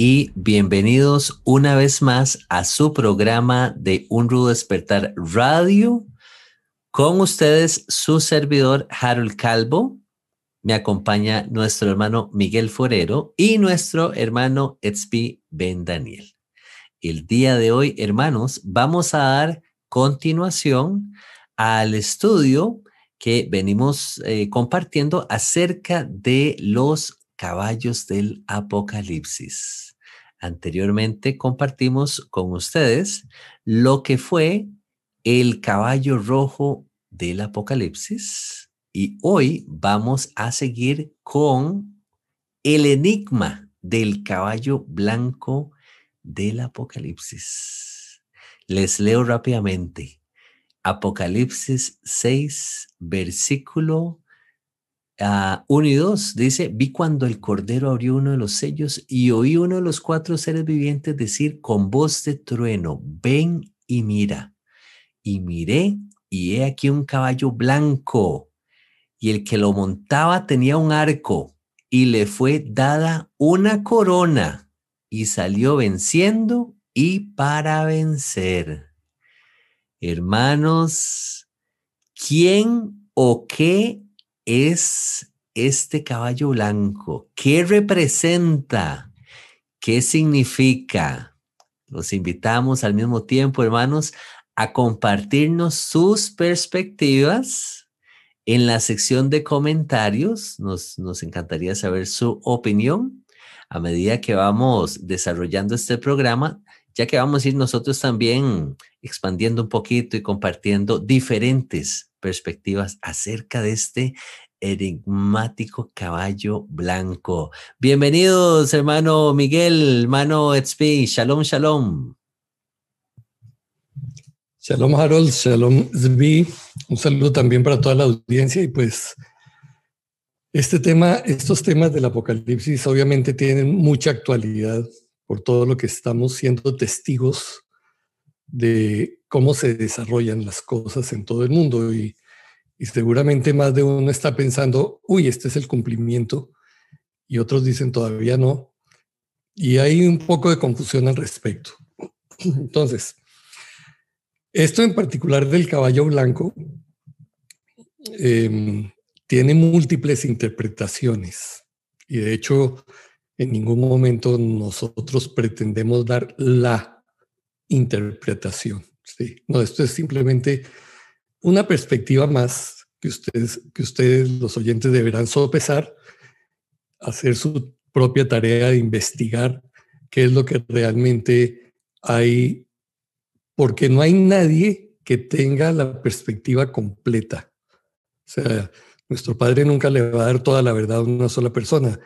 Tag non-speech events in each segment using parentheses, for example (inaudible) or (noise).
y bienvenidos una vez más a su programa de Un Rudo Despertar Radio. Con ustedes su servidor Harold Calvo. Me acompaña nuestro hermano Miguel Forero y nuestro hermano Etzpi Ben Daniel. El día de hoy, hermanos, vamos a dar continuación al estudio que venimos eh, compartiendo acerca de los caballos del Apocalipsis. Anteriormente compartimos con ustedes lo que fue el caballo rojo del Apocalipsis y hoy vamos a seguir con el enigma del caballo blanco del Apocalipsis. Les leo rápidamente. Apocalipsis 6, versículo 1 uh, y 2 dice, vi cuando el Cordero abrió uno de los sellos y oí uno de los cuatro seres vivientes decir con voz de trueno, ven y mira. Y miré y he aquí un caballo blanco y el que lo montaba tenía un arco y le fue dada una corona y salió venciendo y para vencer. Hermanos, ¿quién o qué es este caballo blanco? ¿Qué representa? ¿Qué significa? Los invitamos al mismo tiempo, hermanos, a compartirnos sus perspectivas en la sección de comentarios. Nos, nos encantaría saber su opinión a medida que vamos desarrollando este programa, ya que vamos a ir nosotros también expandiendo un poquito y compartiendo diferentes perspectivas acerca de este enigmático caballo blanco. Bienvenidos, hermano Miguel, hermano Etzpi, shalom, shalom. Shalom Harold, shalom Zbi, un saludo también para toda la audiencia. Y pues este tema, estos temas del apocalipsis obviamente tienen mucha actualidad por todo lo que estamos siendo testigos de cómo se desarrollan las cosas en todo el mundo y, seguramente más de uno está pensando, uy, este es el cumplimiento y otros dicen todavía no. Y hay un poco de confusión al respecto. (clears throat) Entonces, esto en particular del caballo blanco em, tiene múltiples interpretaciones y de hecho en ningún momento nosotros pretendemos dar la interpretación. No, esto es simplemente una perspectiva más que ustedes, que ustedes, los oyentes, deberán sopesar, hacer su propia tarea de investigar qué es lo que realmente hay, porque no hay nadie que tenga la perspectiva completa. O sea, nuestro Padre nunca le va a dar toda la verdad a una sola persona.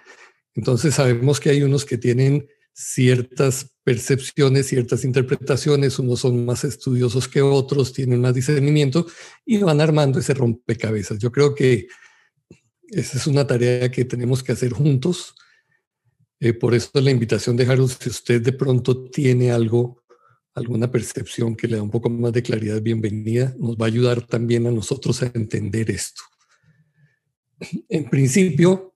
Entonces sabemos que hay unos que tienen ciertas percepciones, ciertas interpretaciones, unos son más estudiosos que otros, tienen más discernimiento y van armando ese rompecabezas. Yo creo que esa es una tarea que tenemos que hacer juntos. Eh, por eso la invitación de Harold, si usted de pronto tiene algo, alguna percepción que le da un poco más de claridad, bienvenida, nos va a ayudar también a nosotros a entender esto. En principio,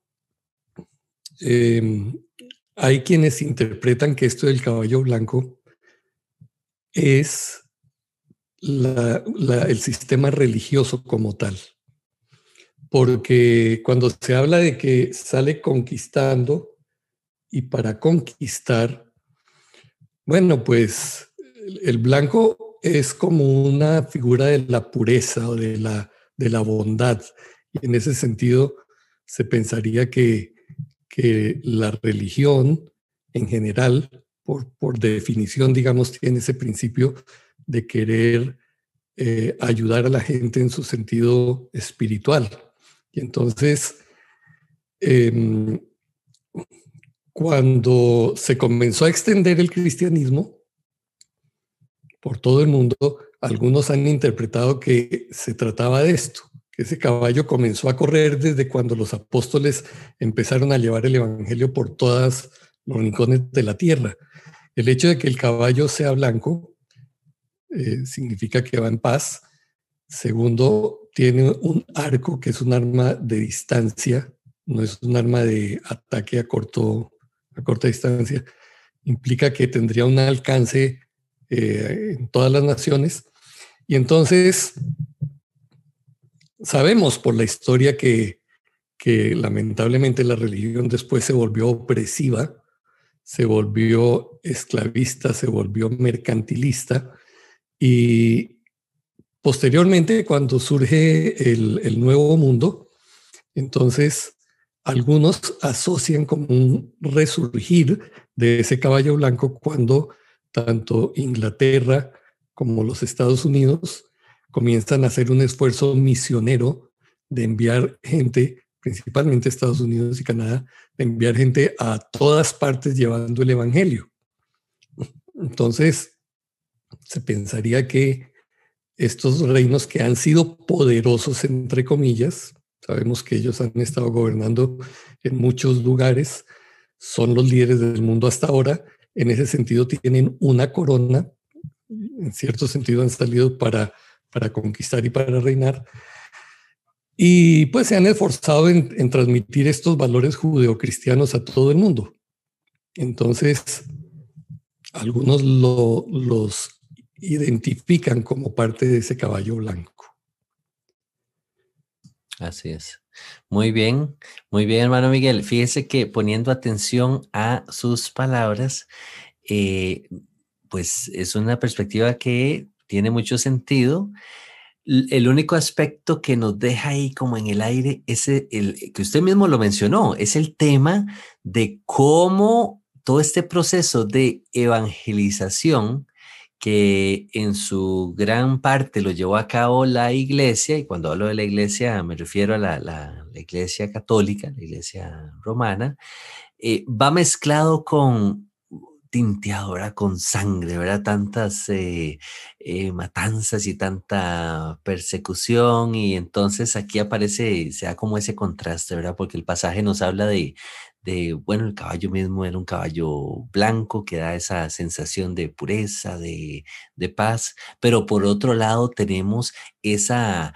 eh, hay quienes interpretan que esto del caballo blanco es el sistema religioso como tal. Porque cuando se habla de que sale conquistando y para conquistar, bueno, pues el blanco es como una figura de la pureza o de la, de la bondad. Y en ese sentido se pensaría que que la religión en general, por, por definición, digamos, tiene ese principio de querer eh, ayudar a la gente en su sentido espiritual. Y entonces, em, cuando se comenzó a extender el cristianismo, por todo el mundo, algunos han interpretado que se trataba de esto, ese caballo comenzó a correr desde cuando los apóstoles empezaron a llevar el Evangelio por todas los rincones de la tierra. El hecho de que el caballo sea blanco eh, significa que va en paz. Segundo, tiene un arco que es un arma de distancia, no es un arma de ataque a, corto, a corta distancia. Implica que tendría un alcance eh, en todas las naciones. Y entonces sabemos por la historia que, lamentablemente la religión después se volvió opresiva, se volvió esclavista, se volvió mercantilista y posteriormente cuando surge el, el nuevo mundo, entonces algunos asocian como un resurgir de ese caballo blanco cuando tanto Inglaterra como los Estados Unidos comienzan a hacer un esfuerzo misionero de enviar gente, principalmente Estados Unidos y Canadá, de enviar gente a todas partes llevando el Evangelio. Entonces, se pensaría que estos reinos que han sido poderosos, entre comillas, sabemos que ellos han estado gobernando en muchos lugares, son los líderes del mundo hasta ahora, en ese sentido tienen una corona, en cierto sentido han salido para para conquistar y para reinar. Y pues se han esforzado en, transmitir estos valores judeocristianos a todo el mundo. Entonces, algunos los identifican como parte de ese caballo blanco. Así es. Muy bien, muy bien, hermano Miguel. Fíjese que poniendo atención a sus palabras, eh, pues es una perspectiva que tiene mucho sentido. El único aspecto que nos deja ahí como en el aire es el, que usted mismo lo mencionó, es el tema de cómo todo este proceso de evangelización que en su gran parte lo llevó a cabo la iglesia, y cuando hablo de la iglesia me refiero a la, iglesia católica, la iglesia romana, eh, va mezclado con tinteado, Con sangre, ¿verdad? Tantas eh, eh, matanzas y tanta persecución y entonces aquí aparece, se da como ese contraste, ¿verdad? Porque el pasaje nos habla de, de, bueno, el caballo mismo era un caballo blanco que da esa sensación de pureza, de, de paz, pero por otro lado tenemos esa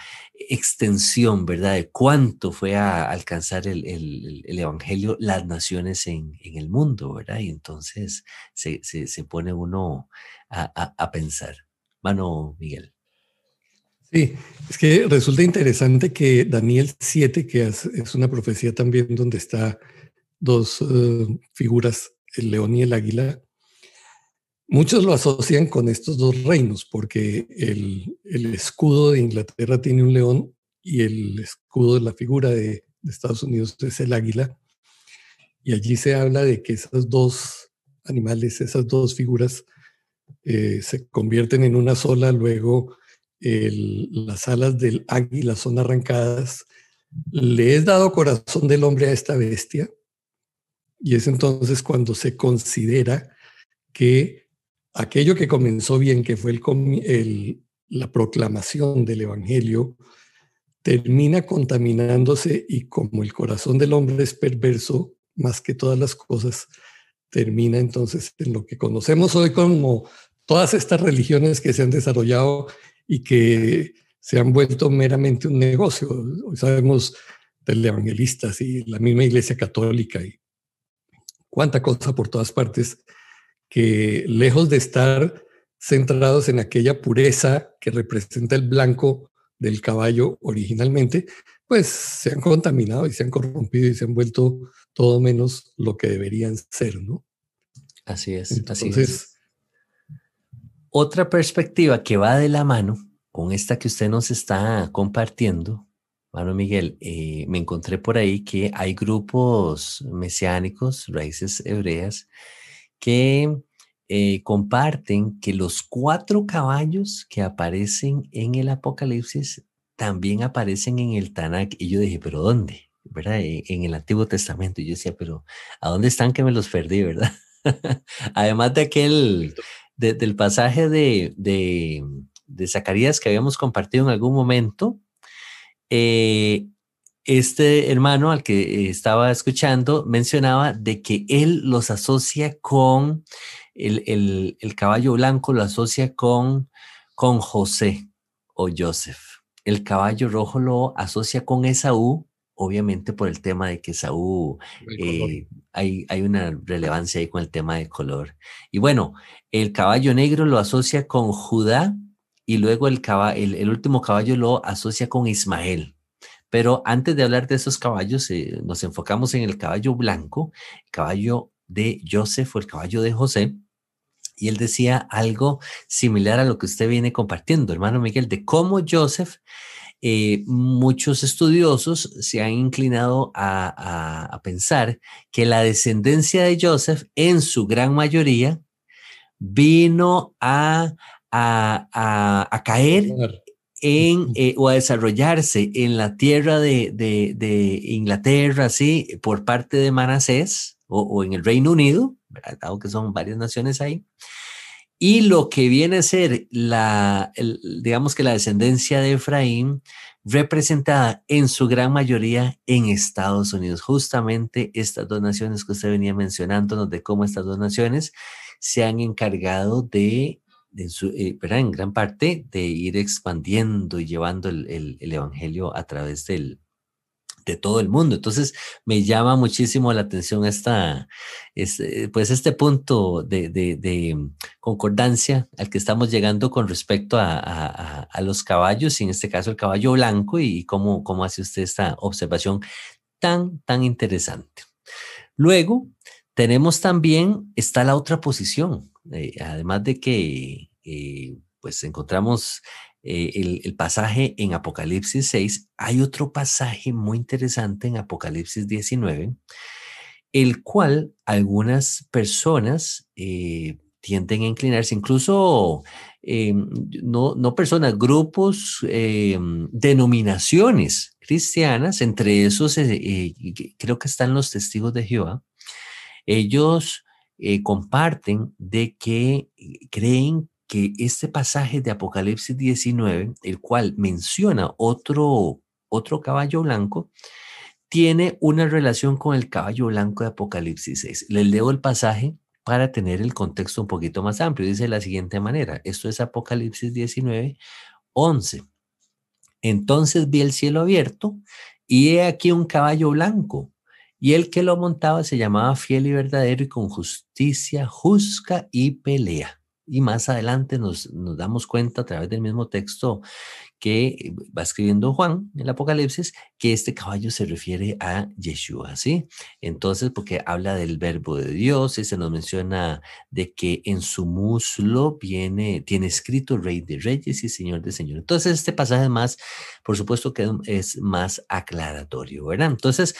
extensión, ¿verdad? De cuánto fue a alcanzar el, Evangelio las naciones en, el mundo, ¿verdad? Y entonces se, pone uno a, pensar. Mano, Miguel. Sí, es que resulta interesante que Daniel 7, que es, una profecía también donde está dos eh, figuras, el león y el águila, Muchos lo asocian con estos dos reinos porque el, escudo de Inglaterra tiene un león y el escudo de la figura de, Estados Unidos es el águila. Y allí se habla de que esos dos animales, esas dos figuras, eh, se convierten en una sola, luego las alas del águila son arrancadas. Le es dado corazón del hombre a esta bestia y es entonces cuando se considera que aquello que comenzó bien, que fue el, la proclamación del Evangelio, termina contaminándose y como el corazón del hombre es perverso, más que todas las cosas, termina entonces en lo que conocemos hoy como todas estas religiones que se han desarrollado y que se han vuelto meramente un negocio. Hoy sabemos del evangelistas y la misma iglesia católica y cuánta cosa por todas partes que lejos de estar centrados en aquella pureza que representa el blanco del caballo originalmente, pues se han contaminado y se han corrompido y se han vuelto todo menos lo que deberían ser, ¿no? Así es. Entonces, así es. Otra perspectiva que va de la mano con esta que usted nos está compartiendo, Mano Miguel, eh, me encontré por ahí que hay grupos mesiánicos, raíces hebreas, que eh, comparten que los cuatro caballos que aparecen en el Apocalipsis también aparecen en el Tanakh. Y yo dije, ¿pero dónde? ¿Verdad? E, en el Antiguo Testamento. Y yo decía, ¿pero a dónde están que me los perdí, verdad? (laughs) Además de aquel, del pasaje de, de, Zacarías que habíamos compartido en algún momento, eh, este hermano al que estaba escuchando mencionaba de que él los asocia con el, caballo blanco, lo asocia con, con José o Joseph. El caballo rojo lo asocia con Esaú, obviamente por el tema de que Esaú eh, hay, hay, una relevancia ahí con el tema de color. Y bueno, el caballo negro lo asocia con Judá y luego el, el último caballo lo asocia con Ismael. Pero antes de hablar de esos caballos, eh, nos enfocamos en el caballo blanco, el caballo de Joseph o el caballo de José. Y él decía algo similar a lo que usted viene compartiendo, hermano Miguel, de cómo Joseph, eh, muchos estudiosos se han inclinado a, pensar que la descendencia de Joseph, en su gran mayoría, vino a, a caer en, eh, o a desarrollarse en la tierra de, de, Inglaterra, sí, por parte de Manasés o, en el Reino Unido, dado que son varias naciones ahí. Y lo que viene a ser la, digamos que la descendencia de Efraín, representada en su gran mayoría en Estados Unidos. Justamente estas dos naciones que usted venía mencionándonos de cómo estas dos naciones se han encargado de eh, en, gran parte de ir expandiendo y llevando el, Evangelio a través del, de todo el mundo. Entonces, me llama muchísimo la atención esta, este, pues este punto de, concordancia al que estamos llegando con respecto a, los caballos, y en este caso el caballo blanco, y, cómo, cómo hace usted esta observación tan, tan interesante. Luego, tenemos también, está la otra posición, eh, además de que eh, pues encontramos eh, el, pasaje en Apocalipsis 6, hay otro pasaje muy interesante en Apocalipsis 19, el cual algunas personas tienden a inclinarse, incluso no, no, personas, grupos, denominaciones cristianas, entre esos creo que están los testigos de Jehová, ellos comparten de que creen que este pasaje de Apocalipsis 19, el cual menciona otro, otro caballo blanco, tiene una relación con el caballo blanco de Apocalipsis 6. Les leo el pasaje para tener el contexto un poquito más amplio. Dice de la siguiente manera, esto es Apocalipsis 19, 11. Entonces vi el cielo abierto y he aquí un caballo blanco y el que lo montaba se llamaba fiel y verdadero y con justicia, juzga y pelea. Y más adelante nos, damos cuenta a través del mismo texto que va escribiendo Juan en el Apocalipsis, que este caballo se refiere a Yeshua, ¿sí? Entonces, porque habla del verbo de Dios y se nos menciona de que en su muslo viene, tiene escrito Rey de Reyes y Señor de Señores. Entonces, este pasaje más, por supuesto que es más aclaratorio, ¿verdad? Entonces,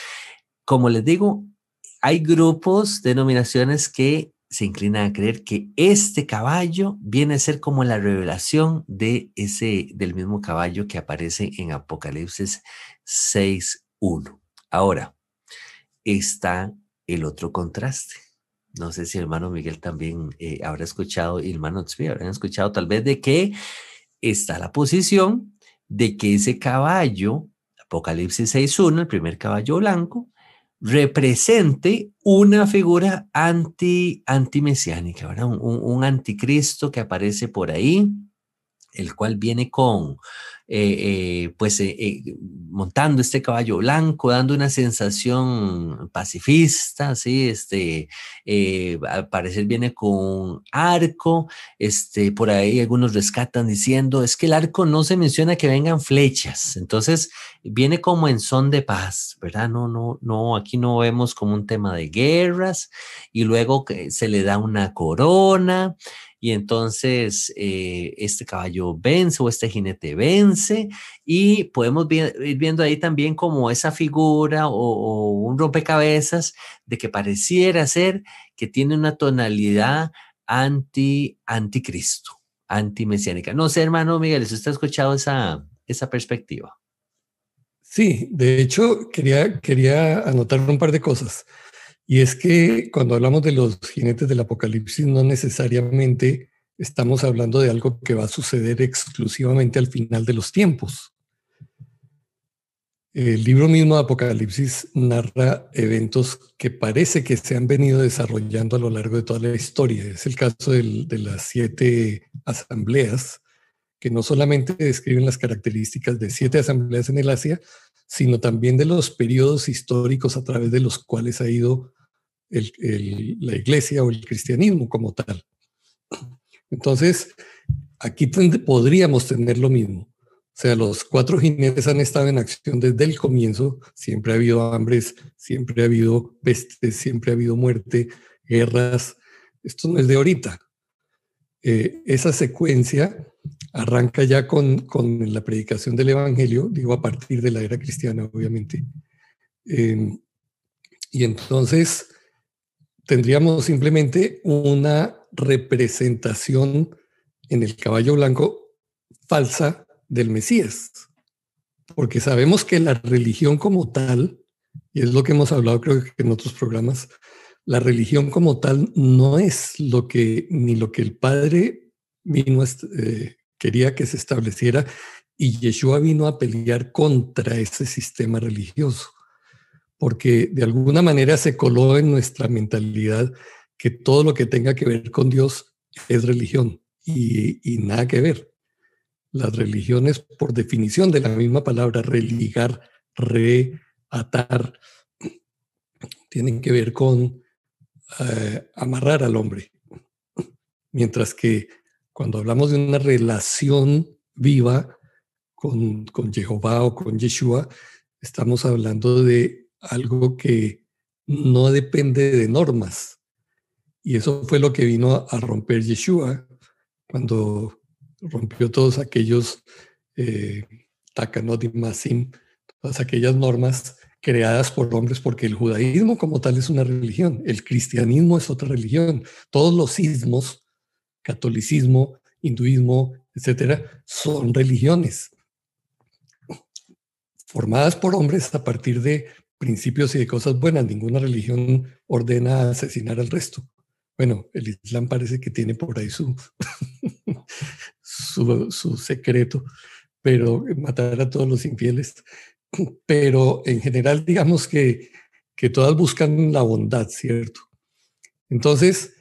como les digo, hay grupos, denominaciones que se inclina a creer que este caballo viene a ser como la revelación de ese, del mismo caballo que aparece en Apocalipsis 6.1. Ahora, está el otro contraste. No sé si hermano Miguel también eh, habrá escuchado, y hermano Tzvi habrán escuchado tal vez de que está la posición de que ese caballo, Apocalipsis 6.1, el primer caballo blanco, represente una figura anti, antimesiánica, ¿verdad? Un, un, anticristo que aparece por ahí, el cual viene con eh, eh, pues eh, montando este caballo blanco, dando una sensación pacifista, ¿sí? Este, al parecer viene con arco, este, por ahí algunos rescatan diciendo, es que el arco no se menciona que vengan flechas, entonces viene como en son de paz, ¿verdad? No, no, no, aquí no vemos como un tema de guerras y luego se le da una corona y entonces eh, este caballo vence o este jinete vence y podemos ir viendo ahí también como esa figura o, un rompecabezas de que pareciera ser que tiene una tonalidad anti anticristo, antimesiánica. No sé, hermano Miguel, si usted ha escuchado esa, esa perspectiva. Sí, de hecho quería, quería anotar un par de cosas. Y es que cuando hablamos de los jinetes del apocalipsis, no necesariamente estamos hablando de algo que va a suceder exclusivamente al final de los tiempos. El libro mismo de Apocalipsis narra eventos que parece que se han venido desarrollando a lo largo de toda la historia. Es el caso de las siete asambleas, que no solamente describen las características de siete asambleas en el Asia, sino también de los periodos históricos a través de los cuales ha ido la iglesia o el cristianismo como tal. Entonces, aquí podríamos tener lo mismo. O sea, los cuatro jinetes han estado en acción desde el comienzo. Siempre ha habido hambres, siempre ha habido pestes, siempre ha habido muerte, guerras. Esto no es de ahorita. Eh, esa secuencia arranca ya con, con, la predicación del Evangelio, digo a partir de la era cristiana, obviamente. Em, y entonces tendríamos simplemente una representación en el caballo blanco falsa del Mesías, porque sabemos que la religión como tal, y es lo que hemos hablado creo que en otros programas, la religión como tal no es lo que ni lo que el Padre vino eh, quería que se estableciera y Yeshua vino a pelear contra ese sistema religioso, porque de alguna manera se coló en nuestra mentalidad que todo lo que tenga que ver con Dios es religión y nada que ver. Las religiones, por definición de la misma palabra, religar, reatar, tienen que ver con eh, amarrar al hombre. Mientras que cuando hablamos de una relación viva con, con Jehová o con Yeshua, estamos hablando de algo que no depende de normas. Y eso fue lo que vino a romper Yeshua cuando rompió todos aquellos eh, todas aquellas normas creadas por hombres, porque el judaísmo como tal es una religión, el cristianismo es otra religión, todos los sismos, catolicismo, hinduismo, etcétera, son religiones formadas por hombres a partir de principios y de cosas buenas. Ninguna religión ordena asesinar al resto. Bueno, el Islam parece que tiene por ahí su, su, secreto, pero matar a todos los infieles. Pero en general, digamos que, que todas buscan la bondad, ¿cierto? Entonces,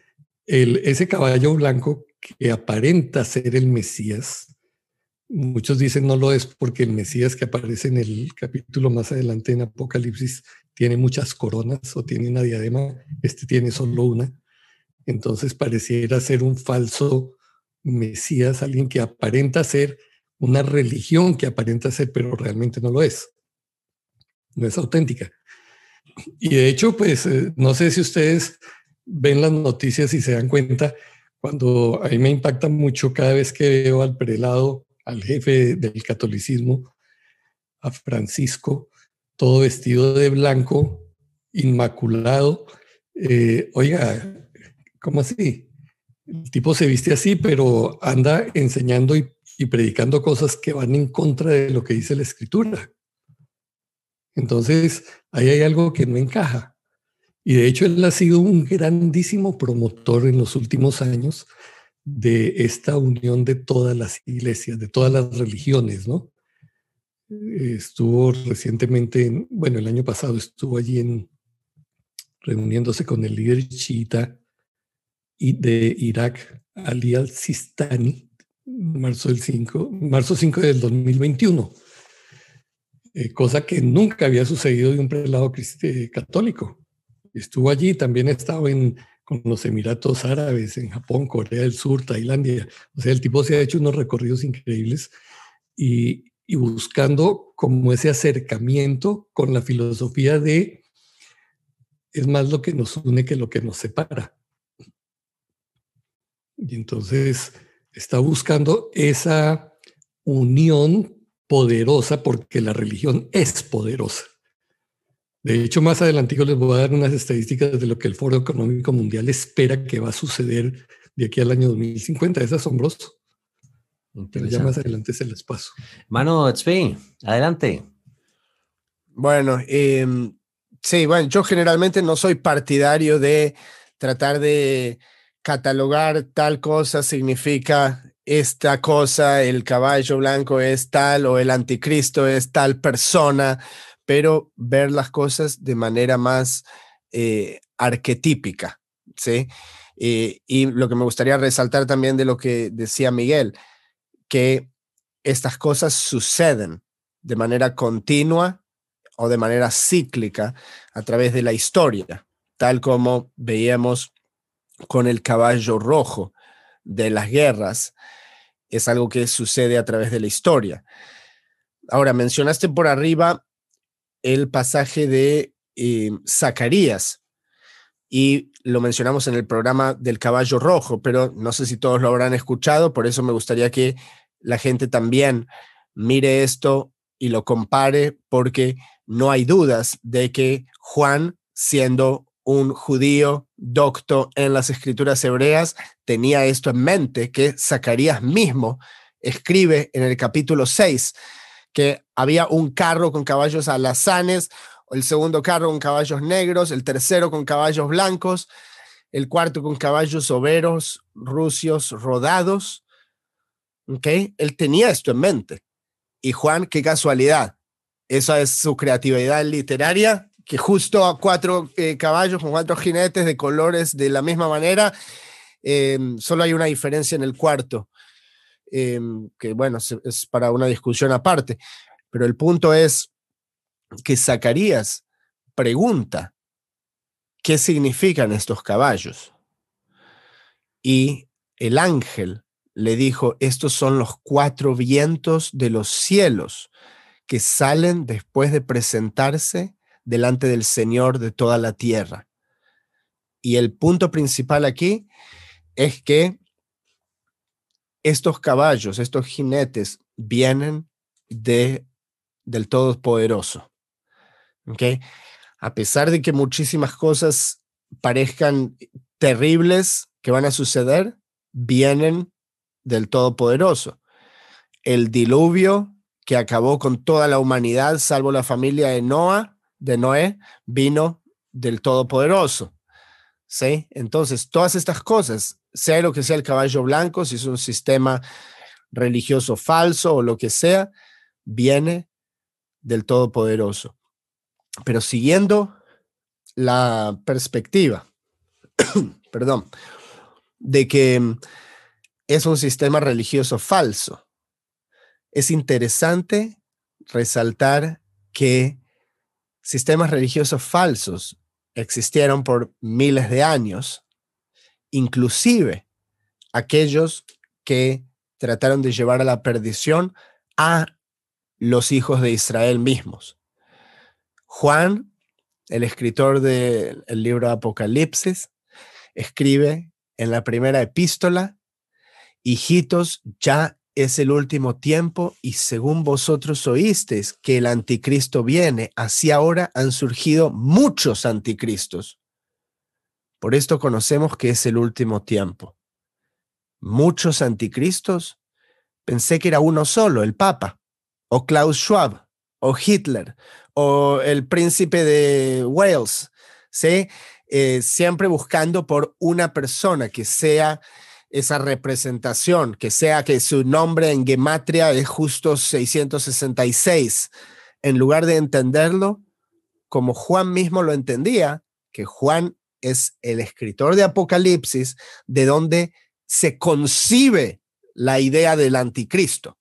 ese caballo blanco que aparenta ser el Mesías, muchos dicen no lo es porque el Mesías que aparece en el capítulo más adelante en Apocalipsis tiene muchas coronas o tiene una diadema, este tiene solo una. Entonces pareciera ser un falso Mesías, alguien que aparenta ser una religión que aparenta ser, pero realmente no lo es. No es auténtica. Y de hecho, pues eh, no sé si ustedes ven las noticias y se dan cuenta, cuando a mí me impacta mucho cada vez que veo al prelado, al jefe del catolicismo, a Francisco, todo vestido de blanco, inmaculado. Eh, oiga, ¿cómo así? El tipo se viste así, pero anda enseñando y, predicando cosas que van en contra de lo que dice la escritura. Entonces, ahí hay algo que no encaja. Y de hecho, él ha sido un grandísimo promotor en los últimos años de esta unión de todas las iglesias, de todas las religiones, ¿no? Estuvo recientemente, bueno, el año pasado estuvo allí en, reuniéndose con el líder chiita de Irak, Ali al-Sistani, marzo, del 5, marzo 5 del 2021, eh, cosa que nunca había sucedido de un prelado eh, católico. Estuvo allí, también ha estado en, con los Emiratos Árabes, en Japón, Corea del Sur, Tailandia. O sea, el tipo se ha hecho unos recorridos increíbles y buscando como ese acercamiento con la filosofía de es más lo que nos une que lo que nos separa. Y entonces está buscando esa unión poderosa porque la religión es poderosa. De hecho, más adelante les voy a dar unas estadísticas de lo que el Foro Económico Mundial espera que va a suceder de aquí al año 2050. Es asombroso. Pero ya más adelante se les paso. Mano, Tzvi, adelante. Bueno, em, sí, bueno, yo generalmente no soy partidario de tratar de catalogar tal cosa significa esta cosa, el caballo blanco es tal o el anticristo es tal persona, pero ver las cosas de manera más eh, arquetípica, ¿sí? Eh, y lo que me gustaría resaltar también de lo que decía Miguel, que estas cosas suceden de manera continua o de manera cíclica a través de la historia, tal como veíamos con el caballo rojo de las guerras, es algo que sucede a través de la historia. Ahora, mencionaste por arriba el pasaje de eh, Zacarías y lo mencionamos en el programa del caballo rojo, pero no sé si todos lo habrán escuchado, por eso me gustaría que la gente también mire esto y lo compare, porque no hay dudas de que Juan, siendo un judío docto en las escrituras hebreas, tenía esto en mente, que Zacarías mismo escribe en el capítulo 6, que había un carro con caballos alazanes, el segundo carro con caballos negros, el tercero con caballos blancos, el cuarto con caballos overos, rucios, rodados. ¿Okay? Él tenía esto en mente. Y Juan, qué casualidad. Esa es su creatividad literaria, que justo a cuatro eh, caballos con cuatro jinetes de colores de la misma manera, em, solo hay una diferencia en el cuarto, em, que bueno, es para una discusión aparte. Pero el punto es que Zacarías pregunta, ¿qué significan estos caballos? Y el ángel le dijo, estos son los cuatro vientos de los cielos que salen después de presentarse delante del Señor de toda la tierra. Y el punto principal aquí es que estos caballos, estos jinetes, vienen de, del Todopoderoso. ¿Okay? A pesar de que muchísimas cosas parezcan terribles que van a suceder, vienen del Todopoderoso. El diluvio que acabó con toda la humanidad, salvo la familia de Noah, de Noé, vino del Todopoderoso. ¿Sí? Entonces, todas estas cosas, sea lo que sea el caballo blanco, si es un sistema religioso falso o lo que sea, viene del Todopoderoso. Pero siguiendo la perspectiva, (coughs) perdón, de que es un sistema religioso falso, es interesante resaltar que sistemas religiosos falsos existieron por miles de años, inclusive aquellos que trataron de llevar a la perdición a los hijos de Israel mismos. Juan, el escritor del libro Apocalipsis, escribe en la primera epístola, hijitos, ya es el último tiempo y según vosotros oísteis que el anticristo viene, así ahora han surgido muchos anticristos. Por esto conocemos que es el último tiempo. Muchos anticristos. Pensé que era uno solo, el Papa, o Klaus Schwab, o Hitler, o el príncipe de Wales, ¿sí? Eh, siempre buscando por una persona que sea esa representación, que sea que su nombre en gematria es justo 666, en lugar de entenderlo como Juan mismo lo entendía, que Juan es el escritor de Apocalipsis, de donde se concibe la idea del anticristo.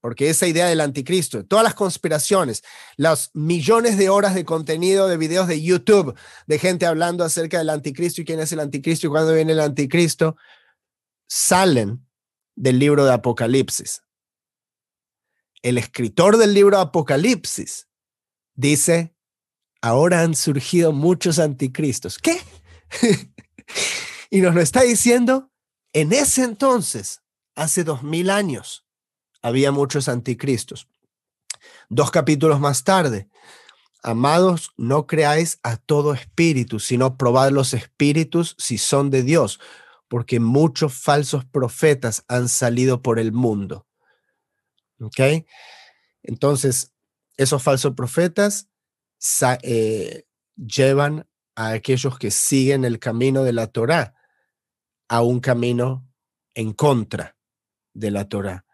Porque esa idea del anticristo, todas las conspiraciones, los millones de horas de contenido de videos de YouTube de gente hablando acerca del anticristo y quién es el anticristo y cuándo viene el anticristo, salen del libro de Apocalipsis. El escritor del libro de Apocalipsis dice, ahora han surgido muchos anticristos. ¿Qué? (laughs) y nos lo está diciendo, en ese entonces, hace dos mil años, había muchos anticristos. Dos capítulos más tarde, amados, no creáis a todo espíritu, sino probad los espíritus si son de Dios, porque muchos falsos profetas han salido por el mundo. ¿Ok? Entonces, esos falsos profetas eh, llevan a aquellos que siguen el camino de la Torá a un camino en contra de la Torah.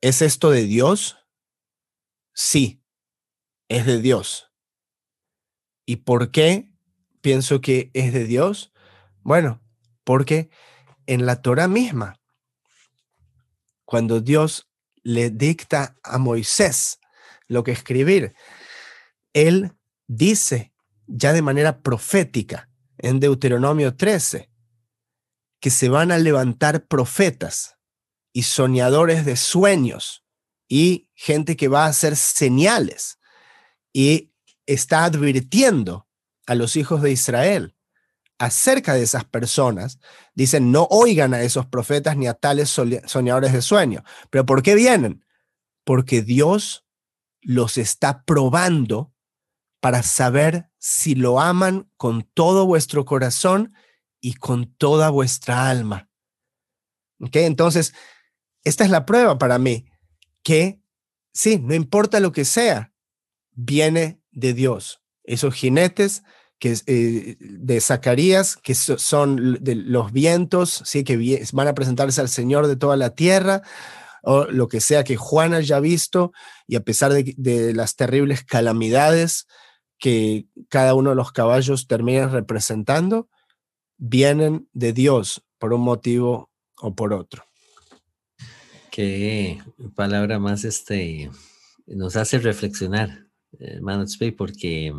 ¿Es esto de Dios? Sí, es de Dios. ¿Y por qué pienso que es de Dios? Bueno, porque en la Torah misma, cuando Dios le dicta a Moisés lo que escribir, él dice ya de manera profética en Deuteronomio 13 que se van a levantar profetas y soñadores de sueños y gente que va a hacer señales y está advirtiendo a los hijos de Israel acerca de esas personas. Dicen, no oigan a esos profetas ni a tales soñadores de sueño. ¿Pero por qué vienen? Porque Dios los está probando para saber si lo aman con todo vuestro corazón y con toda vuestra alma. ¿Ok? Entonces, esta es la prueba para mí, que sí, no importa lo que sea, viene de Dios. Esos jinetes que, eh, de Zacarías, que son de los vientos, ¿sí? que van a presentarse al Señor de toda la tierra, o lo que sea que Juan haya visto, y a pesar de, de las terribles calamidades que cada uno de los caballos termina representando, vienen de Dios por un motivo o por otro. Qué palabra más este nos hace reflexionar, hermano porque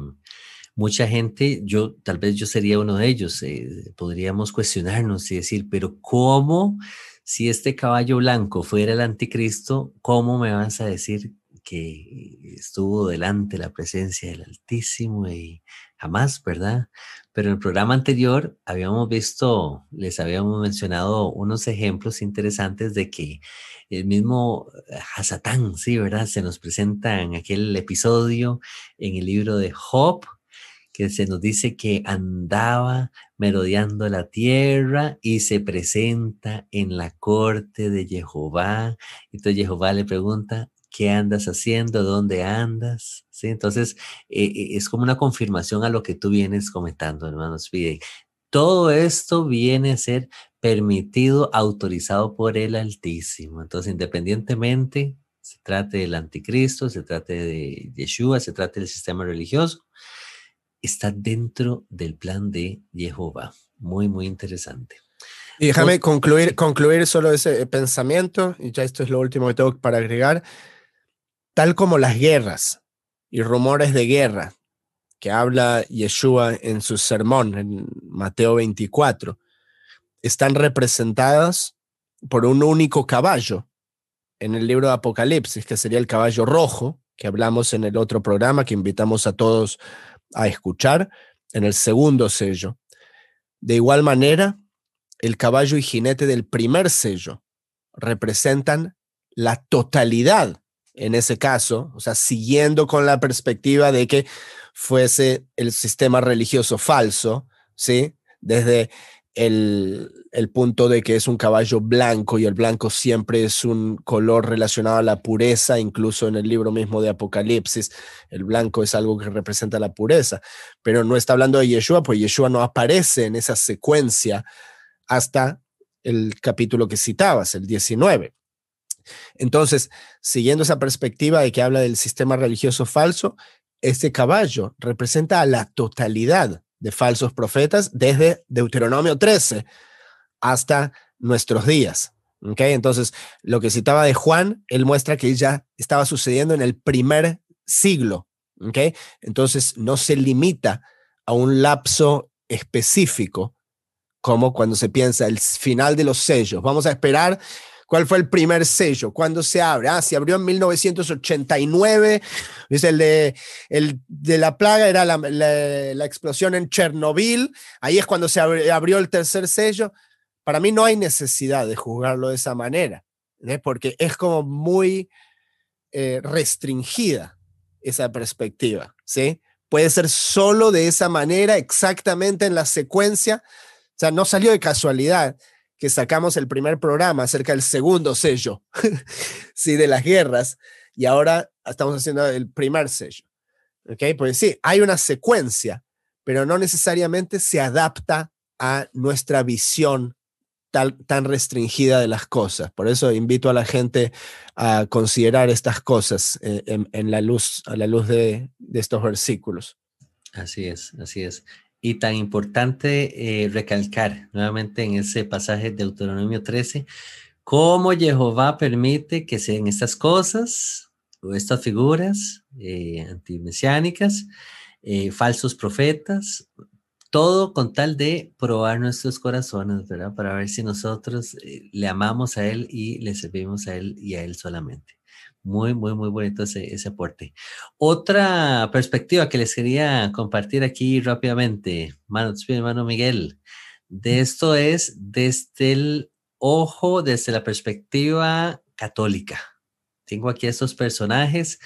mucha gente, yo tal vez yo sería uno de ellos, eh, podríamos cuestionarnos y decir, pero ¿cómo si este caballo blanco fuera el anticristo, cómo me vas a decir que estuvo delante la presencia del Altísimo y jamás, ¿verdad? Pero en el programa anterior habíamos visto, les habíamos mencionado unos ejemplos interesantes de que el mismo Hasatán, sí, ¿verdad? Se nos presenta en aquel episodio en el libro de Job, que se nos dice que andaba merodeando la tierra y se presenta en la corte de Jehová. Entonces Jehová le pregunta, qué andas haciendo, dónde andas, ¿sí? Entonces, eh, es como una confirmación a lo que tú vienes comentando, hermanos. Pide. Todo esto viene a ser permitido, autorizado por el Altísimo. Entonces, independientemente, se trate del anticristo, se trate de Yeshua, se trate del sistema religioso, está dentro del plan de Jehová. Muy, muy interesante. Y déjame concluir, concluir solo ese pensamiento, y ya esto es lo último que tengo para agregar tal como las guerras y rumores de guerra que habla Yeshua en su sermón en Mateo 24, están representadas por un único caballo en el libro de Apocalipsis, que sería el caballo rojo, que hablamos en el otro programa, que invitamos a todos a escuchar, en el segundo sello. De igual manera, el caballo y jinete del primer sello representan la totalidad en ese caso, o sea, siguiendo con la perspectiva de que fuese el sistema religioso falso, ¿sí? Desde el, el, punto de que es un caballo blanco y el blanco siempre es un color relacionado a la pureza, incluso en el libro mismo de Apocalipsis, el blanco es algo que representa la pureza, pero no está hablando de Yeshua, pues Yeshua no aparece en esa secuencia hasta el capítulo que citabas, el 19. Entonces, siguiendo esa perspectiva de que habla del sistema religioso falso, este caballo representa a la totalidad de falsos profetas desde Deuteronomio 13 hasta nuestros días. ¿okay? Entonces, lo que citaba de Juan, él muestra que ya estaba sucediendo en el primer siglo. ¿okay? Entonces, no se limita a un lapso específico como cuando se piensa el final de los sellos. Vamos a esperar ¿Cuál fue el primer sello? ¿Cuándo se abre? Ah, se abrió en 1989. Es el de, el de la plaga, era la, la, explosión en Chernobyl. Ahí es cuando se abrió, el tercer sello. Para mí no hay necesidad de juzgarlo de esa manera, ¿eh? porque es como muy eh, restringida esa perspectiva, ¿sí? Puede ser solo de esa manera, exactamente en la secuencia. O sea, no salió de casualidad que sacamos el primer programa acerca del segundo sello, (laughs) sí, de las guerras, y ahora estamos haciendo el primer sello. ¿Ok? Pues sí, hay una secuencia, pero no necesariamente se adapta a nuestra visión tan restringida de las cosas. Por eso invito a la gente a considerar estas cosas eh, en, la luz, a la luz de, estos versículos. Así es, así es. Y tan importante eh, recalcar nuevamente en ese pasaje de Deuteronomio 13, cómo Jehová permite que sean estas cosas o estas figuras eh, antimesiánicas, eh, falsos profetas, todo con tal de probar nuestros corazones, ¿verdad? Para ver si nosotros eh, le amamos a Él y le servimos a Él y a Él solamente. Muy, muy, muy bonito ese, ese aporte. Otra perspectiva que les quería compartir aquí rápidamente, mano, hermano Miguel, de esto es desde el ojo, desde la perspectiva católica. Tengo aquí estos personajes.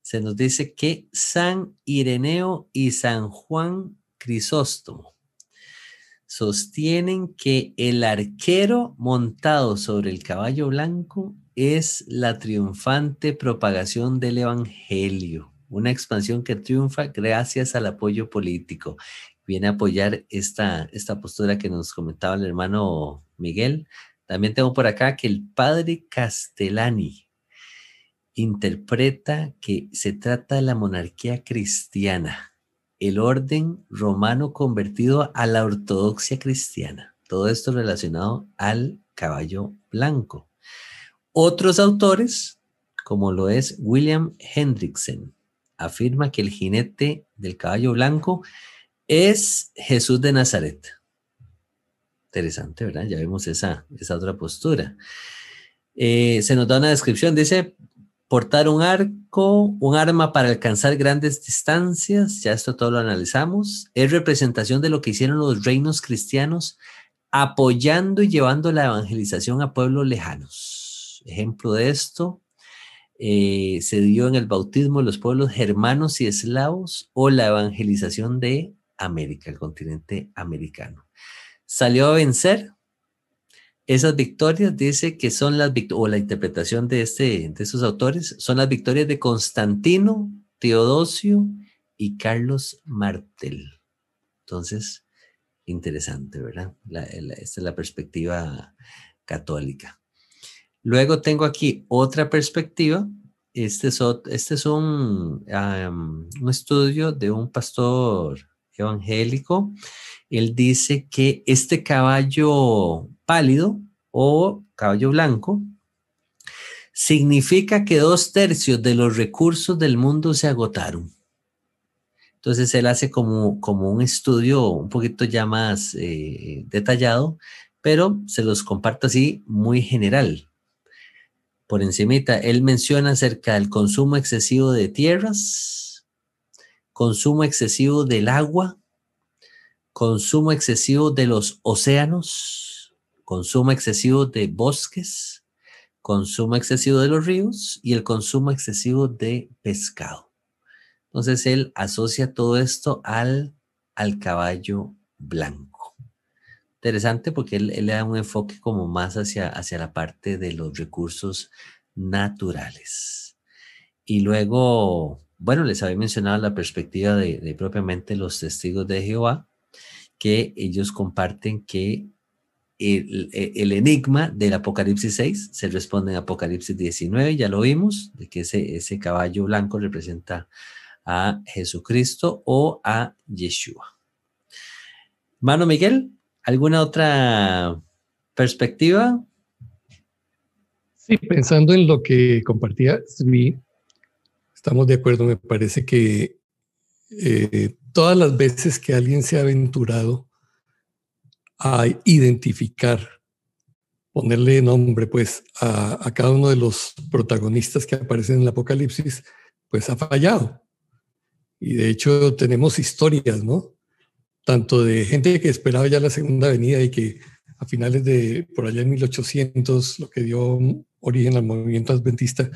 Se nos dice que San Ireneo y San Juan Crisóstomo sostienen que el arquero montado sobre el caballo blanco es la triunfante propagación del Evangelio, una expansión que triunfa gracias al apoyo político. Viene a apoyar esta, esta postura que nos comentaba el hermano Miguel. También tengo por acá que el padre Castellani interpreta que se trata de la monarquía cristiana el orden romano convertido a la ortodoxia cristiana. Todo esto relacionado al caballo blanco. Otros autores, como lo es William Hendrickson, afirma que el jinete del caballo blanco es Jesús de Nazaret. Interesante, ¿verdad? Ya vemos esa, otra postura. Eh, se nos da una descripción, dice, portar un arco, un arma para alcanzar grandes distancias, ya esto todo lo analizamos, es representación de lo que hicieron los reinos cristianos apoyando y llevando la evangelización a pueblos lejanos. Ejemplo de esto eh, se dio en el bautismo de los pueblos germanos y eslavos o la evangelización de América, el continente americano. Salió a vencer esas victorias dice que son las victorias, o la interpretación de, este, de esos autores, son las victorias de Constantino, Teodosio y Carlos Martel. Entonces, interesante, ¿verdad? esta es la perspectiva católica. Luego tengo aquí otra perspectiva. Este es, este es un, un estudio de un pastor evangélico. Él dice que este caballo pálido o caballo blanco, significa que dos tercios de los recursos del mundo se agotaron. Entonces él hace como, como un estudio un poquito ya más eh, detallado, pero se los comparto así muy general. Por encimita, él menciona acerca del consumo excesivo de tierras, consumo excesivo del agua, consumo excesivo de los océanos, consumo excesivo de bosques, consumo excesivo de los ríos y el consumo excesivo de pescado. Entonces él asocia todo esto al, al caballo blanco. Interesante porque él, le da un enfoque como más hacia, hacia la parte de los recursos naturales. Y luego, bueno, les había mencionado la perspectiva de, de propiamente los testigos de Jehová, que ellos comparten que el, enigma del Apocalipsis 6 se responde en Apocalipsis 19, ya lo vimos, de que ese, ese caballo blanco representa a Jesucristo o a Yeshua. Mano Miguel, ¿alguna otra perspectiva? Sí, pensando en lo que compartía sí, estamos de acuerdo, me parece que eh, todas las veces que alguien se ha aventurado a identificar, ponerle nombre pues a, cada uno de los protagonistas que aparecen en el Apocalipsis, pues ha fallado. Y de hecho tenemos historias, ¿no? Tanto de gente que esperaba ya la segunda venida y que a finales de por allá en 1800, lo que dio origen al movimiento adventista,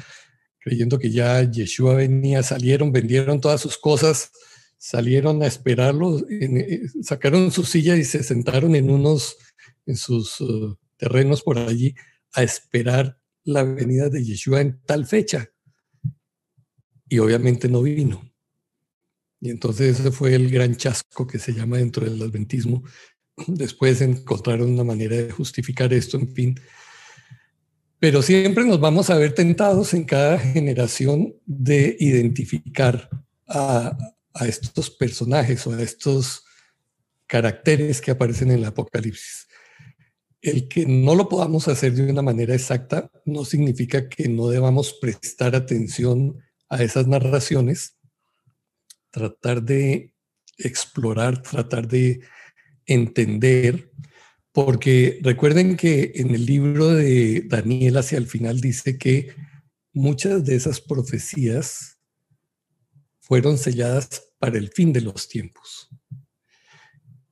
creyendo que ya Yeshua venía, salieron, vendieron todas sus cosas, salieron a esperarlo, eh, sacaron su silla y se sentaron en unos, en sus uh, terrenos por allí a esperar la venida de Yeshua en tal fecha. Y obviamente no vino. Y entonces ese fue el gran chasco que se llama dentro del adventismo, (clears throat) después encontraron una manera de justificar esto, en fin. Pero siempre nos vamos a ver tentados en cada generación de identificar a, a estos personajes o a estos caracteres que aparecen en el Apocalipsis. El que no lo podamos hacer de una manera exacta no significa que no debamos prestar atención a esas narraciones, tratar de explorar, tratar de entender, porque recuerden que en el libro de Daniel hacia el final dice que muchas de esas profecías fueron selladas para el fin de los tiempos.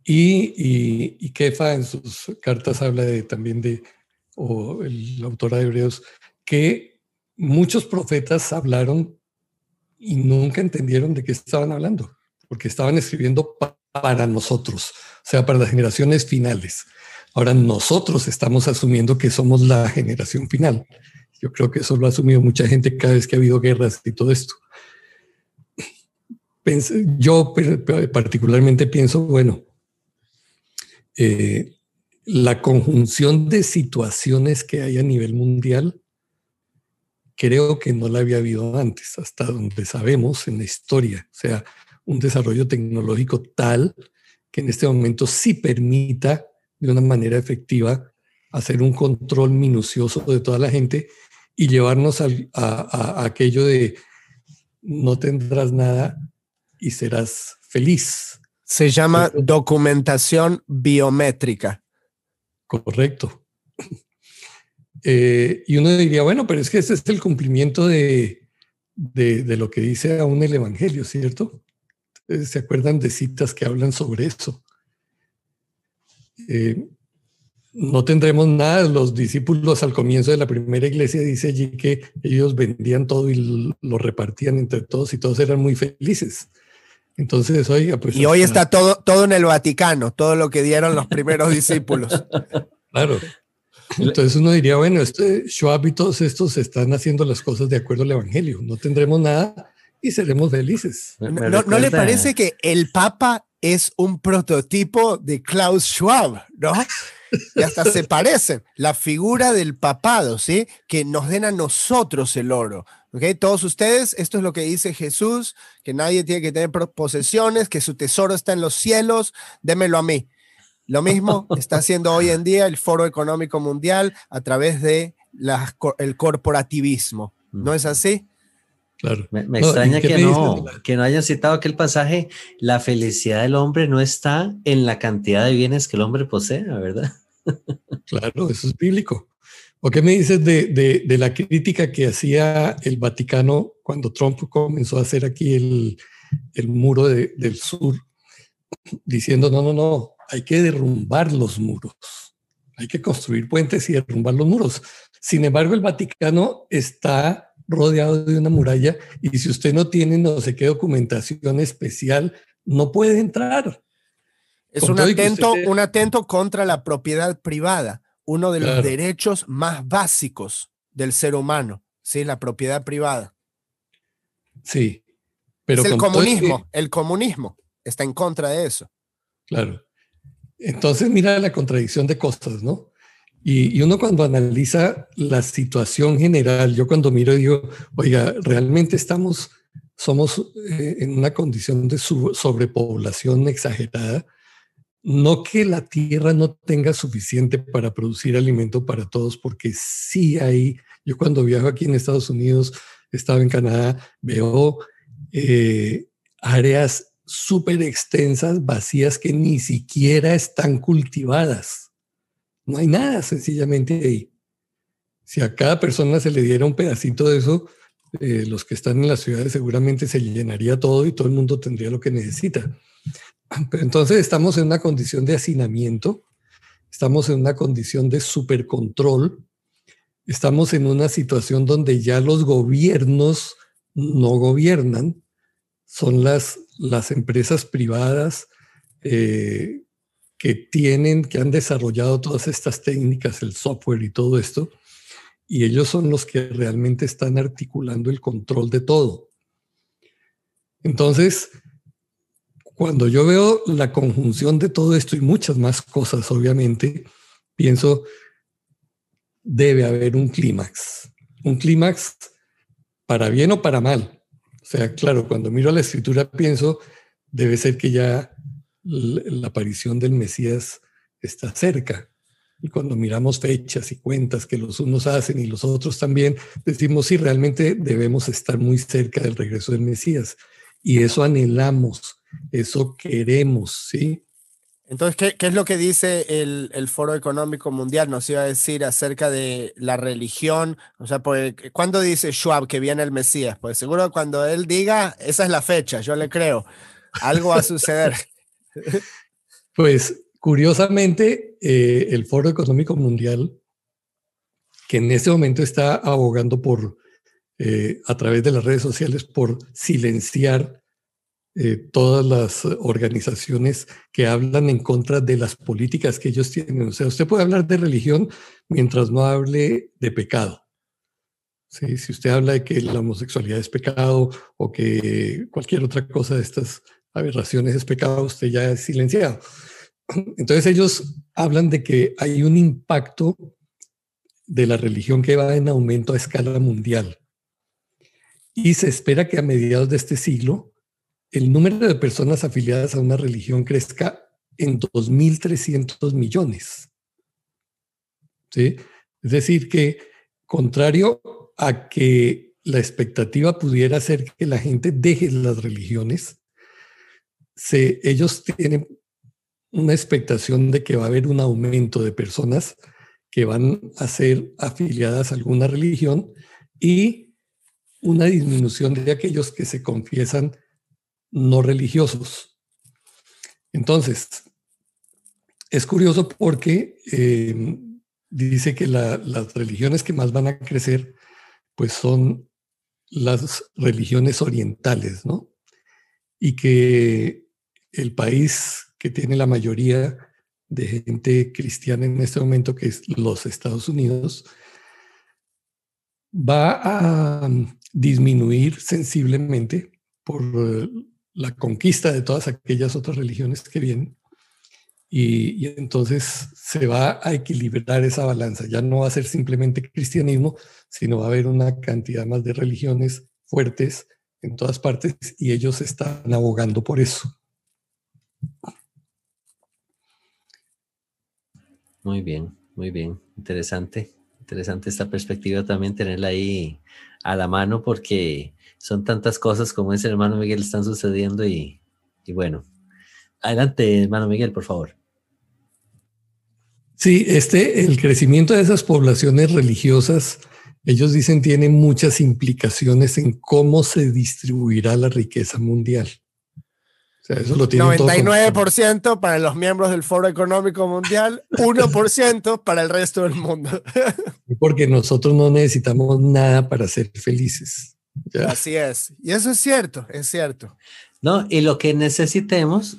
Y, Kefa en sus cartas habla también de, o el autor de Hebreos, que muchos profetas hablaron y nunca entendieron de qué estaban hablando, porque estaban escribiendo para nosotros, o sea, para las generaciones finales. Ahora nosotros estamos asumiendo que somos la generación final. Yo creo que eso lo ha asumido mucha gente cada vez que ha habido guerras y todo esto. Yo particularmente pienso, bueno, eh, la conjunción de situaciones que hay a nivel mundial, creo que no la había habido antes, hasta donde sabemos en la historia. O sea, un desarrollo tecnológico tal que en este momento sí permita de una manera efectiva hacer un control minucioso de toda la gente y llevarnos a aquello de no tendrás nada y serás feliz. Se llama documentación biométrica. Correcto. Eh, y uno diría, bueno, pero es que ese es el cumplimiento de, de, lo que dice aún el Evangelio, ¿cierto? ¿Se acuerdan de citas que hablan sobre eso? Eh, no tendremos nada. Los discípulos al comienzo de la primera iglesia dice allí que ellos vendían todo y lo repartían entre todos y todos eran muy felices. Entonces, oiga, pues. Y hoy está todo, todo en el Vaticano, todo lo que dieron los primeros discípulos. (laughs) Claro. Entonces uno diría, bueno, este Schwab y todos estos están haciendo las cosas de acuerdo al Evangelio. No tendremos nada y seremos felices. ¿No, le parece que el Papa es un prototipo de Klaus Schwab, no? Y hasta se parecen. La figura del papado, ¿sí? Que nos den a nosotros el oro. Todos ustedes, esto es lo que dice Jesús, que nadie tiene que tener posesiones, que su tesoro está en los cielos, démelo a mí. Lo mismo está haciendo hoy en día el Foro Económico Mundial a través de el corporativismo. ¿No es así? Claro. Me, extraña que no, que no hayan citado aquel pasaje, la felicidad del hombre no está en la cantidad de bienes que el hombre posee, ¿verdad? Claro, eso es bíblico. ¿O qué me dices de, la crítica que hacía el Vaticano cuando Trump comenzó a hacer aquí el, muro del sur, diciendo, no, no, no, hay que derrumbar los muros, hay que construir puentes y derrumbar los muros. Sin embargo, el Vaticano está rodeado de una muralla y si usted no tiene no sé qué documentación especial, no puede entrar. Es un atento, un atento contra la propiedad privada uno de los derechos más básicos del ser humano, ¿sí? La propiedad privada. Sí. Pero es el comunismo, el comunismo está en contra de eso. Claro. Entonces mira la contradicción de cosas, ¿no? Y, uno cuando analiza la situación general, yo cuando miro digo, oiga, realmente estamos, somos eh, en una condición de sobrepoblación exagerada no que la tierra no tenga suficiente para producir alimento para todos, porque sí hay, yo cuando viajo aquí en Estados Unidos, estaba en Canadá, veo eh, áreas súper extensas, vacías, que ni siquiera están cultivadas. No hay nada sencillamente ahí. Si a cada persona se le diera un pedacito de eso, eh, los que están en las ciudades seguramente se llenaría todo y todo el mundo tendría lo que necesita. entonces estamos en una condición de hacinamiento, estamos en una condición de supercontrol, estamos en una situación donde ya los gobiernos no gobiernan, son las, las empresas privadas eh, que tienen, que han desarrollado todas estas técnicas, el software y todo esto, y ellos son los que realmente están articulando el control de todo. Entonces, cuando yo veo la conjunción de todo esto y muchas más cosas, obviamente, pienso, debe haber un clímax. Un clímax para bien o para mal. Sea, claro, cuando miro la escritura pienso, debe ser que ya la aparición del Mesías está cerca. Y cuando miramos fechas y cuentas que los unos hacen y los otros también, decimos, sí, realmente debemos estar muy cerca del regreso del Mesías. Y eso anhelamos, eso queremos, ¿sí? Entonces, ¿qué, ¿qué, es lo que dice el, el, Foro Económico Mundial? Nos iba a decir acerca de la religión. O sea, pues, ¿cuándo dice Schwab que viene el Mesías? Pues seguro cuando él diga, esa es la fecha, yo le creo. Algo va a suceder. (laughs) pues curiosamente, eh, el Foro Económico Mundial, que en este momento está abogando por, eh, a través de las redes sociales, por silenciar eh, todas las organizaciones que hablan en contra de las políticas que ellos tienen. O sea, usted puede hablar de religión mientras no hable de pecado. ¿Sí? Si usted habla de que la homosexualidad es pecado o que cualquier otra cosa de estas aberraciones es pecado, usted ya es silenciado. Entonces ellos hablan de que hay un impacto de la religión que va en aumento a escala mundial. Y se espera que a mediados de este siglo el número de personas afiliadas a una religión crezca en 2.300 millones. ¿Sí? Es decir, que contrario a que la expectativa pudiera ser que la gente deje las religiones, se, ellos tienen una expectación de que va a haber un aumento de personas que van a ser afiliadas a alguna religión y una disminución de aquellos que se confiesan no religiosos. Entonces, es curioso porque eh, dice que las religiones que más van a crecer, pues son las religiones orientales, ¿no? Y que el país que tiene la mayoría de gente cristiana en este momento, que es los Estados Unidos, va a disminuir sensiblemente por la conquista de todas aquellas otras religiones que vienen. Y, entonces se va a equilibrar esa balanza. Ya no va a ser simplemente cristianismo, sino va a haber una cantidad más de religiones fuertes en todas partes y ellos están abogando por eso. Muy bien, muy bien. Interesante. Interesante esta perspectiva también tenerla ahí a la mano porque son tantas cosas como ese hermano Miguel están sucediendo y, y bueno. Adelante, hermano Miguel, por favor. Sí, este, el crecimiento de esas poblaciones religiosas, ellos dicen, tiene muchas implicaciones en cómo se distribuirá la riqueza mundial. O sea, eso lo tiene 99% para los miembros del Foro Económico Mundial, (laughs) 1% para el resto del mundo. (laughs) Porque nosotros no necesitamos nada para ser felices. Así es. Y eso es cierto, es cierto. No, y lo que necesitemos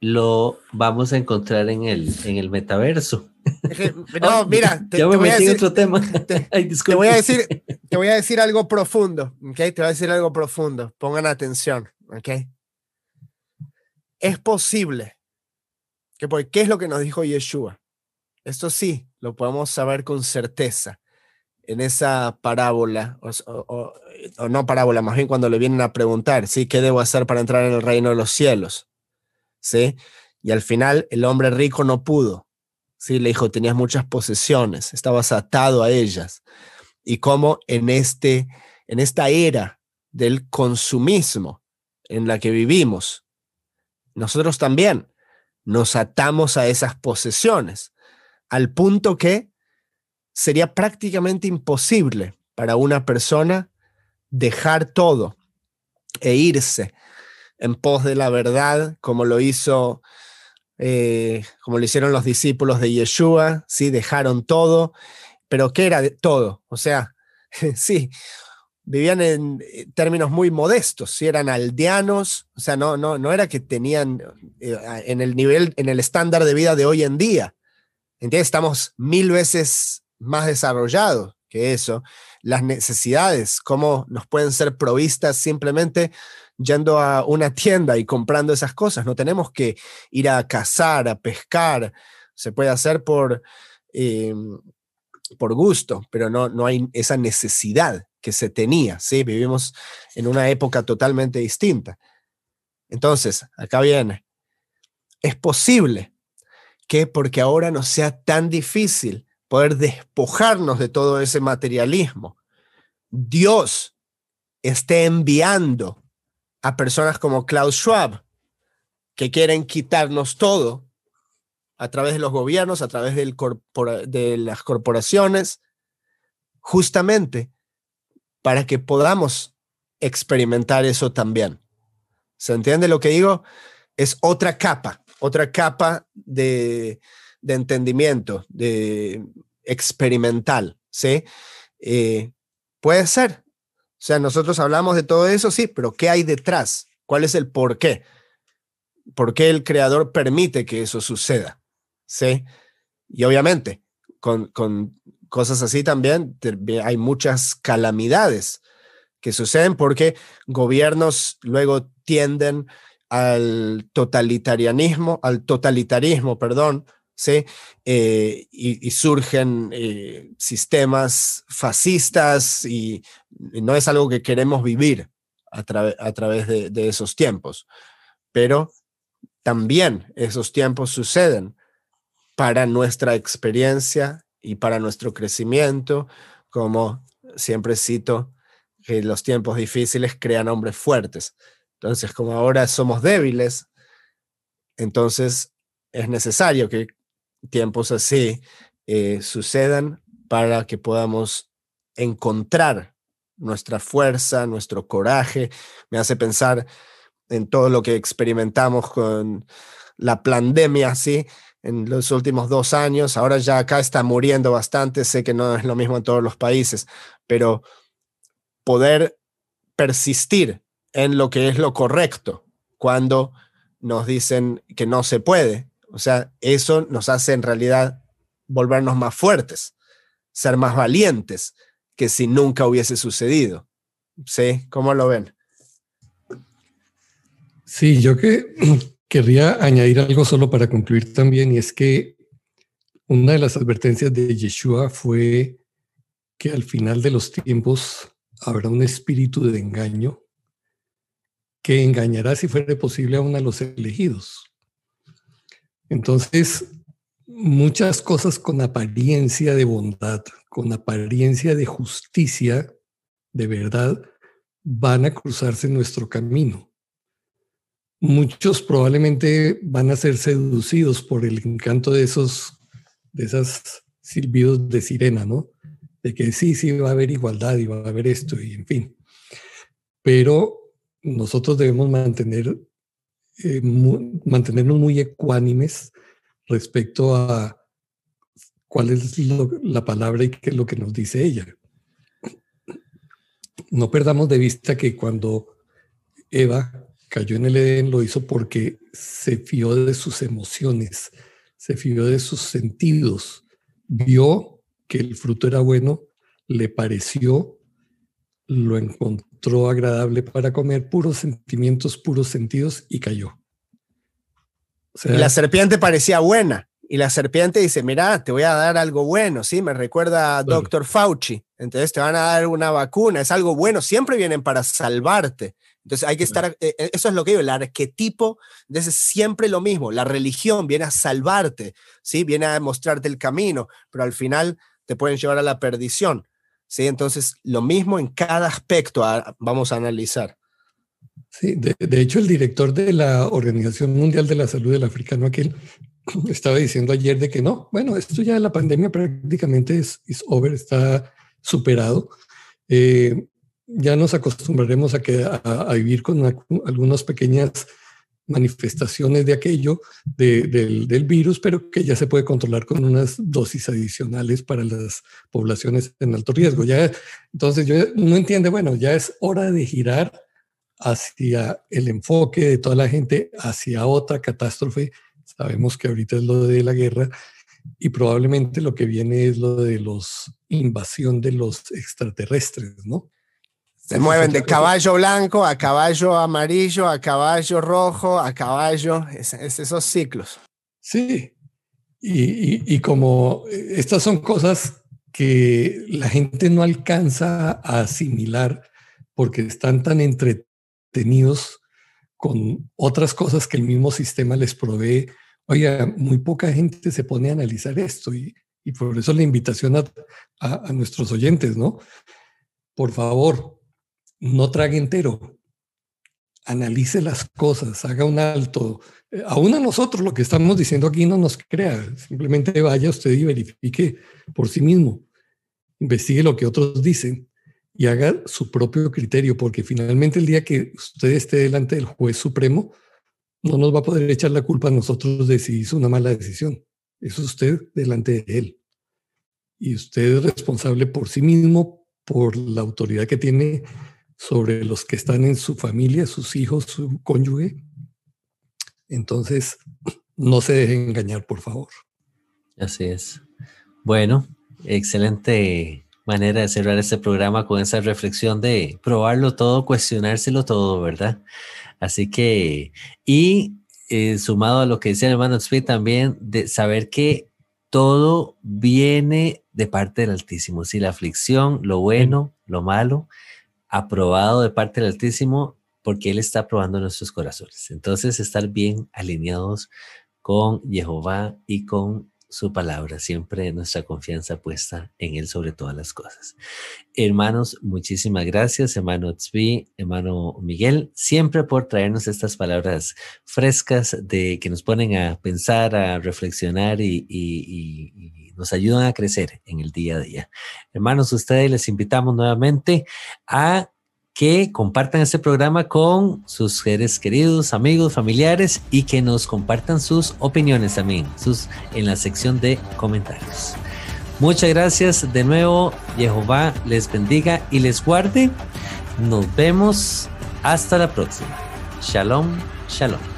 lo vamos a encontrar en el, en el metaverso. No, (laughs) mira, te, voy a decir, otro tema. Te, (laughs) voy a decir, te voy a decir algo profundo, ¿ok? Te voy a decir algo profundo. Pongan atención, ¿ok? Es posible que, ¿qué es lo que nos dijo Yeshua? Esto sí, lo podemos saber con certeza en esa parábola, o, no parábola, más bien cuando le vienen a preguntar, ¿sí? ¿Qué debo hacer para entrar en el reino de los cielos? ¿Sí? Y al final el hombre rico no pudo. ¿sí? Le dijo, tenías muchas posesiones, estabas atado a ellas. Y como en, este, en esta era del consumismo en la que vivimos, nosotros también nos atamos a esas posesiones, al punto que sería prácticamente imposible para una persona dejar todo e irse en pos de la verdad, como lo hizo, eh, como lo hicieron los discípulos de Yeshua, ¿sí? Dejaron todo, pero ¿qué era de todo? O sea, (laughs) sí, vivían en eh, términos muy modestos, si eran aldeanos, o sea, no, no, no era que tenían eh, en el nivel, en el estándar de vida de hoy en día. Estamos mil veces más desarrollado que eso, las necesidades, cómo nos pueden ser provistas simplemente yendo a una tienda y comprando esas cosas. No tenemos que ir a cazar, a pescar. Se puede hacer por, em, por gusto, pero no, no hay esa necesidad que se tenía. ¿sí? Vivimos en una época totalmente distinta. Entonces, acá viene. Es posible que porque ahora no sea tan difícil poder despojarnos de todo ese materialismo, Dios esté enviando a personas como Klaus Schwab, que quieren quitarnos todo a través de los gobiernos, a través de las corporaciones, justamente para que podamos experimentar eso también. ¿Se entiende lo que digo? Es otra capa, otra capa de, entendimiento, de experimental, ¿sí? Eh, puede ser. O sea, nosotros hablamos de todo eso, sí, pero ¿qué hay detrás? ¿Cuál es el por qué? ¿Por qué el creador permite que eso suceda? ¿Sí? Y obviamente, con, con cosas así también hay muchas calamidades que suceden porque gobiernos luego tienden al totalitarianismo, al totalitarismo, perdón, ¿sí? Eh, y, surgen eh, sistemas fascistas y, no es algo que queremos vivir a, a través de, de esos tiempos. Pero también esos tiempos suceden para nuestra experiencia y para nuestro crecimiento, como siempre cito, que los tiempos difíciles crean hombres fuertes. Entonces, como ahora somos débiles, entonces es necesario que tiempos así eh, sucedan para que podamos encontrar nuestra fuerza, nuestro coraje. Me hace pensar en todo lo que experimentamos con la pandemia, ¿sí? en los últimos dos años. Ahora ya acá está muriendo bastante, sé que no es lo mismo en todos los países, pero poder persistir en lo que es lo correcto cuando nos dicen que no se puede. O sea, eso nos hace en realidad volvernos más fuertes, ser más valientes que si nunca hubiese sucedido. ¿Sí? ¿Cómo lo ven? Sí, yo que (clears throat) Querría añadir algo solo para concluir también, y es que una de las advertencias de Yeshua fue que al final de los tiempos habrá un espíritu de engaño que engañará, si fuera posible, aún a los elegidos. Entonces, muchas cosas con apariencia de bondad, con apariencia de justicia, de verdad, van a cruzarse en nuestro camino muchos probablemente van a ser seducidos por el encanto de esos, de esas silbidos de sirena, ¿no? De que sí, sí va a haber igualdad y va a haber esto y en fin. Pero nosotros debemos mantener, eh, mantenernos muy ecuánimes respecto a cuál es la palabra y qué es lo que nos dice ella. No perdamos de vista que cuando Eva cayó en el Edén lo hizo porque se fió de sus emociones, se fió de sus sentidos, vio que el fruto era bueno, le pareció, lo encontró agradable para comer, puros sentimientos, puros sentidos y cayó. y la serpiente parecía buena. Y la serpiente dice, mira, te voy a dar algo bueno, ¿sí? Me recuerda a Dr. Fauci. Entonces te van a dar una vacuna, es algo bueno, siempre vienen para salvarte. Entonces hay que estar, eh, eso es lo que digo, el arquetipo, es siempre lo mismo, la religión viene a salvarte, ¿sí? Viene a mostrarte el camino, pero al final te pueden llevar a la perdición, ¿sí? Entonces lo mismo en cada aspecto vamos a analizar. Sí, de, hecho el director de la Organización Mundial de la Salud del Africano, aquel, (clears throat) estaba diciendo ayer de que no, bueno, esto ya la pandemia prácticamente es, over, está superado. Eh, ya nos acostumbraremos a, que, a, vivir con algunas pequeñas manifestaciones de aquello, del, virus, pero que ya se puede controlar con unas dosis adicionales para las poblaciones en alto riesgo. Ya, entonces, yo no entiende, bueno, ya es hora de girar hacia el enfoque de toda la gente, hacia otra catástrofe. Sabemos que ahorita es lo de la guerra y probablemente lo que viene es lo de los invasión de los extraterrestres, ¿no? Se mueven de (laughs) caballo blanco a caballo amarillo, a caballo rojo, a caballo, es, esos ciclos. Sí, y, y, como estas son cosas que la gente no alcanza a asimilar porque están tan entretenidos con otras cosas que el mismo sistema les provee. Oiga, muy poca gente se pone a analizar esto y, y por eso la invitación a, a, a nuestros oyentes, ¿no? Por favor, no trague entero, analice las cosas, haga un alto. Eh, aún a nosotros lo que estamos diciendo aquí no nos crea, simplemente vaya usted y verifique por sí mismo, investigue lo que otros dicen y haga su propio criterio, porque finalmente el día que usted esté delante del juez supremo, no nos va a poder echar la culpa a nosotros de si hizo una mala decisión. Es usted delante de él. Y usted es responsable por sí mismo, por la autoridad que tiene sobre los que están en su familia, sus hijos, su cónyuge. Entonces, no se dejen engañar, por favor. Así es. Bueno, excelente manera de cerrar este programa con esa reflexión de probarlo todo, cuestionárselo todo, ¿verdad? Así que, y eh, sumado a lo que decía el hermano Speed también, de saber que todo viene de parte del Altísimo, si la aflicción, lo bueno, lo malo, aprobado de parte del Altísimo porque Él está probando nuestros corazones. Entonces, estar bien alineados con Jehová y con su palabra, siempre nuestra confianza puesta en Él sobre todas las cosas. Hermanos, muchísimas gracias, hermano Tzvi, hermano Miguel, siempre por traernos estas palabras frescas de que nos ponen a pensar, a reflexionar y, nos ayudan a crecer en el día a día. Hermanos, ustedes les invitamos nuevamente a que compartan este programa con sus seres queridos, amigos, familiares y que nos compartan sus opiniones también en la sección de comentarios. Muchas gracias de nuevo. Jehová les bendiga y les guarde. Nos vemos hasta la próxima. Shalom, shalom.